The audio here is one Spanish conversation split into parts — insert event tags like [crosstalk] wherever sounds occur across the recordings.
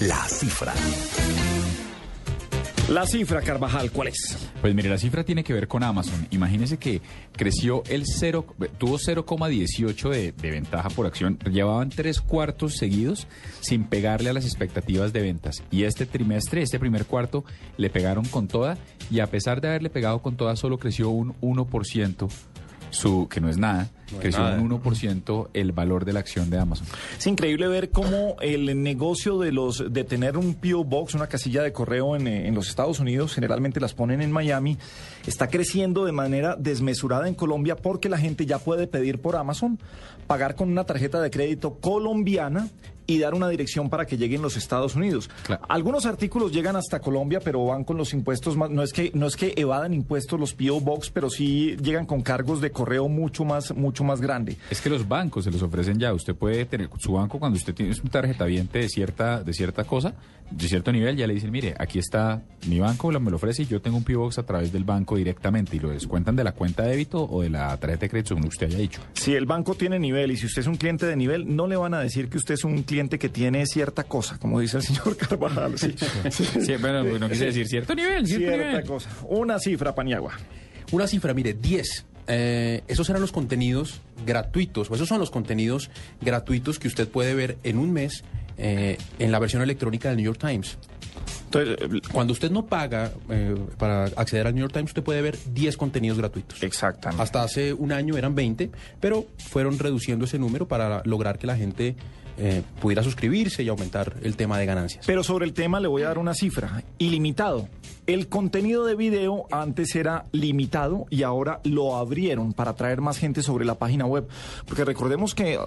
La cifra. La cifra, Carvajal, ¿cuál es? Pues mire, la cifra tiene que ver con Amazon. Imagínese que creció el 0, tuvo 0,18 de, de ventaja por acción. Llevaban tres cuartos seguidos sin pegarle a las expectativas de ventas. Y este trimestre, este primer cuarto, le pegaron con toda. Y a pesar de haberle pegado con toda, solo creció un 1%. Su, que no es nada, creció un 1% el valor de la acción de Amazon. Es increíble ver cómo el negocio de los de tener un PO Box, una casilla de correo en, eh, en los Estados Unidos, generalmente las ponen en Miami, está creciendo de manera desmesurada en Colombia porque la gente ya puede pedir por Amazon, pagar con una tarjeta de crédito colombiana y dar una dirección para que lleguen los Estados Unidos. Claro. Algunos artículos llegan hasta Colombia, pero van con los impuestos más, no es que no es que evadan impuestos los PO Box, pero sí llegan con cargos de correo mucho más mucho más grande. Es que los bancos se los ofrecen ya. Usted puede tener su banco cuando usted tiene un tarjeta viente de cierta, de cierta cosa, de cierto nivel, ya le dicen, mire, aquí está mi banco, me lo ofrece y yo tengo un P Box a través del banco directamente y lo descuentan de la cuenta de débito o de la tarjeta de crédito, según usted haya dicho. Si el banco tiene nivel y si usted es un cliente de nivel, no le van a decir que usted es un cliente que tiene cierta cosa, como dice el señor [laughs] Carvajal. Sí, Sí. Sí, bueno, no quise decir cierto nivel, cierto Cierta nivel. cosa. Una cifra, Paniagua. Una cifra, mire, 10. Eh, esos eran los contenidos gratuitos, o esos son los contenidos gratuitos que usted puede ver en un mes eh, en la versión electrónica del New York Times. Entonces, eh, Cuando usted no paga eh, para acceder al New York Times, usted puede ver 10 contenidos gratuitos. exactamente. Hasta hace un año eran 20, pero fueron reduciendo ese número para lograr que la gente eh, pudiera suscribirse y aumentar el tema de ganancias. Pero sobre el tema le voy a dar una cifra. Ilimitado. El contenido de video antes era limitado y ahora lo abrieron para atraer más gente sobre la página web. Porque recordemos que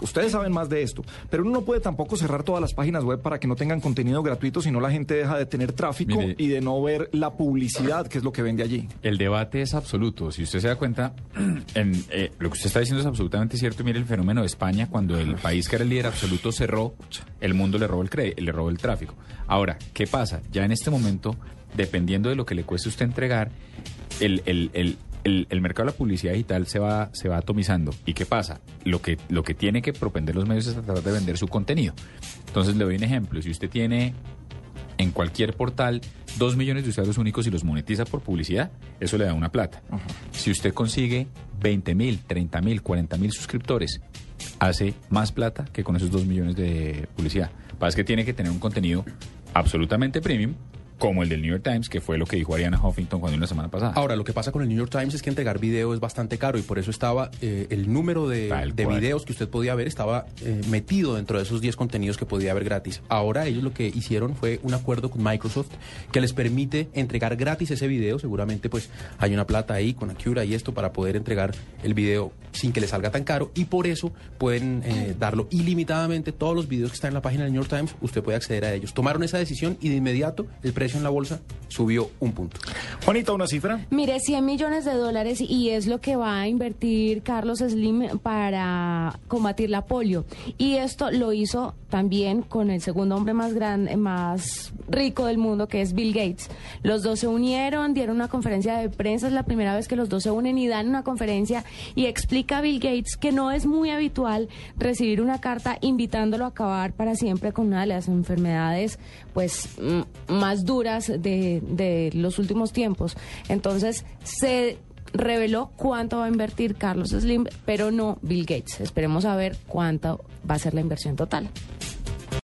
ustedes saben más de esto, pero uno no puede tampoco cerrar todas las páginas web para que no tengan contenido gratuito, si no la gente deja de tener tráfico Mire. y de no ver la publicidad, que es lo que vende allí. El debate es absoluto. Si usted se da cuenta, [clears throat] en, eh, lo que usted está diciendo es absolutamente cierto. Mire el fenómeno de España, cuando el país que era el líder absoluto cerró, el mundo le robó el, le robó el tráfico. Ahora, ¿qué pasa? Ya en este momento, dependiendo de lo que le cueste usted entregar, el, el- el- el- el mercado de la publicidad digital se va, se va atomizando. ¿Y qué pasa? Lo que, lo que tiene que propender los medios es tratar de vender su contenido. Entonces le doy un ejemplo. Si usted tiene en cualquier portal dos millones de usuarios únicos y los monetiza por publicidad, eso le da una plata. Si usted consigue 20 mil, 30 mil, 40 mil suscriptores, hace más plata que con esos dos millones de publicidad. Pasa que tiene que tener un contenido absolutamente premium, como el del New York Times, que fue lo que dijo Ariana Huffington cuando la semana pasada. Ahora, lo que pasa con el New York Times es que entregar video es bastante caro y por eso estaba eh, el número de, videos que usted podía ver estaba eh, metido dentro de esos 10 contenidos que podía ver gratis. Ahora ellos lo que hicieron fue un acuerdo con Microsoft que les permite entregar gratis ese video. Seguramente pues hay una plata ahí con Acura y esto para poder entregar el video sin que le salga tan caro y por eso pueden eh, darlo ilimitadamente. Todos los videos que están en la página del New York Times, usted puede acceder a ellos. Tomaron esa decisión y de inmediato el precio en la bolsa subió un punto. Juanita, una cifra. Mire, 100 millones de dólares y es lo que va a invertir Carlos Slim para combatir la polio. Y esto lo hizo también con el segundo hombre más grande, más rico del mundo, que es Bill Gates. Los dos se unieron, dieron una conferencia de prensa, es la primera vez que los dos se unen y dan una conferencia y explica a Bill Gates que no es muy habitual recibir una carta invitándolo a acabar para siempre con una de las enfermedades pues más de, de los últimos tiempos. Entonces se reveló cuánto va a invertir Carlos Slim, pero no Bill Gates. Esperemos a ver cuánto va a ser la inversión total.